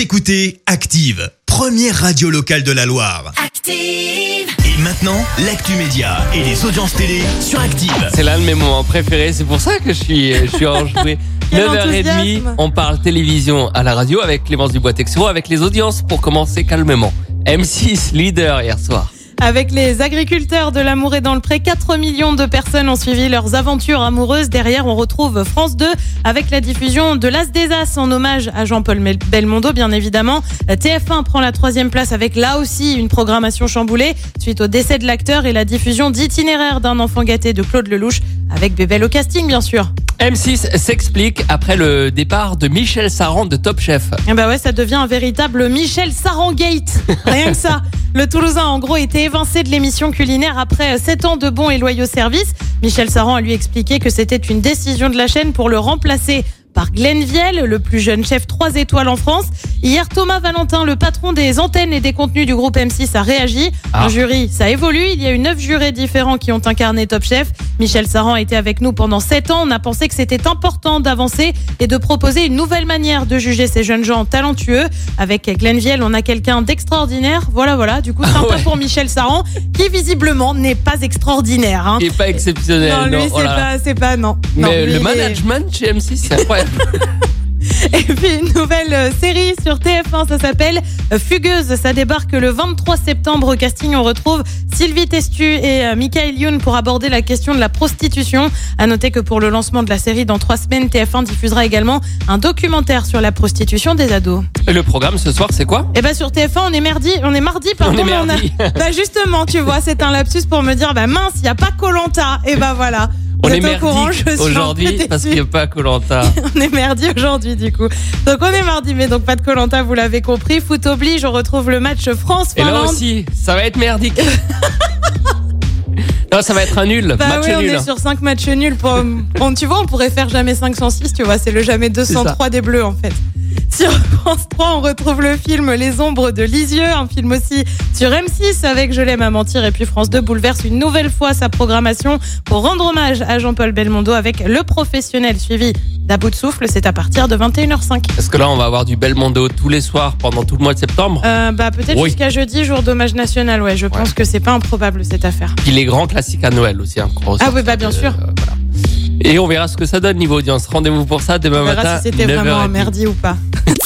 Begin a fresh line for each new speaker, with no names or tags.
Vous écoutez Active, première radio locale de la Loire.
Active.
Et maintenant, l'actu média et les audiences télé sur Active.
C'est l'un de mes moments préférés, c'est pour ça que je suis, je suis enjoué.
Quel
9h30,
enthousiasme.
on parle télévision à la radio avec Clémence Dubois-Texero, avec les audiences pour commencer calmement. M6 leader hier soir.
Avec les agriculteurs de l'amour et dans le pré, 4 millions de personnes ont suivi leurs aventures amoureuses. Derrière, on retrouve France 2 avec la diffusion de l'As des As en hommage à Jean-Paul Belmondo, bien évidemment. TF1 prend la troisième place avec là aussi une programmation chamboulée suite au décès de l'acteur et la diffusion d'itinéraire d'un enfant gâté de Claude Lelouch avec Bébel au casting, bien sûr.
M6 s'explique après le départ de Michel Saran de Top Chef.
Eh bah ouais, ça devient un véritable Michel Sarangate. Rien que ça. Le Toulousain, en gros, était évincé de l'émission culinaire après 7 ans de bons et loyaux services. Michel Saran a lui expliqué que c'était une décision de la chaîne pour le remplacer par Glenn Viel, le plus jeune chef 3 étoiles en France. Hier, Thomas Valentin, le patron des antennes et des contenus du groupe M6, a réagi.
Ah.
Un jury, ça évolue. Il y a eu neuf jurés différents qui ont incarné Top Chef. Michel Saran a été avec nous pendant 7 ans. On a pensé que c'était important d'avancer et de proposer une nouvelle manière de juger ces jeunes gens talentueux. Avec Glenn Viel, on a quelqu'un d'extraordinaire. Voilà, voilà. Du coup, sympa
Ouais.
pour Michel Saran, qui visiblement n'est pas extraordinaire. hein.
Il est pas exceptionnel.
Non, lui,
oh
c'est pas, c'est pas, non. Non,
Mais
lui,
le
est-
management chez M6, c'est incroyable.
Et puis une nouvelle euh, série sur TF1, ça s'appelle euh, Fugueuse. Ça débarque le 23 septembre au casting. On retrouve Sylvie Testu et euh, Michael Youn pour aborder la question de la prostitution. À noter que pour le lancement de la série dans trois semaines, TF1 diffusera également un documentaire sur la prostitution des ados.
Et le programme ce soir, c'est quoi?
Et bah sur TF1, on est mardi, on est mardi, pardon,
On est
mais a-
mardi.
bah justement, tu vois, c'est un lapsus pour me dire, bah mince, il y a pas Colanta. Et bah voilà.
On est
peu
aujourd'hui parce qu'il n'y a pas Colanta.
On est mardi aujourd'hui du coup. Donc on est mardi, mais donc pas de Colanta, vous l'avez compris. Foot oblige, on retrouve le match
Et là aussi, ça va être merdique. non, ça va être un nul.
Bah
match
oui, on est sur 5 matchs nuls. Pour... Bon, tu vois, on pourrait faire jamais 506, tu vois, c'est le jamais 203 des Bleus en fait. Sur France 3, on retrouve le film Les Ombres de Lisieux, un film aussi sur M6 avec Je l'aime à mentir. Et puis France 2 bouleverse une nouvelle fois sa programmation pour rendre hommage à Jean-Paul Belmondo avec Le Professionnel suivi d'À bout de souffle. C'est à partir de 21h05.
Parce que là, on va avoir du Belmondo tous les soirs pendant tout le mois de septembre?
Euh, bah peut-être
Oui.
jusqu'à jeudi, jour d'hommage national. Ouais, je pense que c'est pas improbable cette affaire.
Puis les grands classiques à Noël aussi. Hein,
Ah oui, bah, bien sûr.
euh, voilà. Et on verra ce que ça donne niveau audience. Rendez-vous pour ça demain
On verra
matin.
si c'était vraiment un
9h30.
merdi ou pas.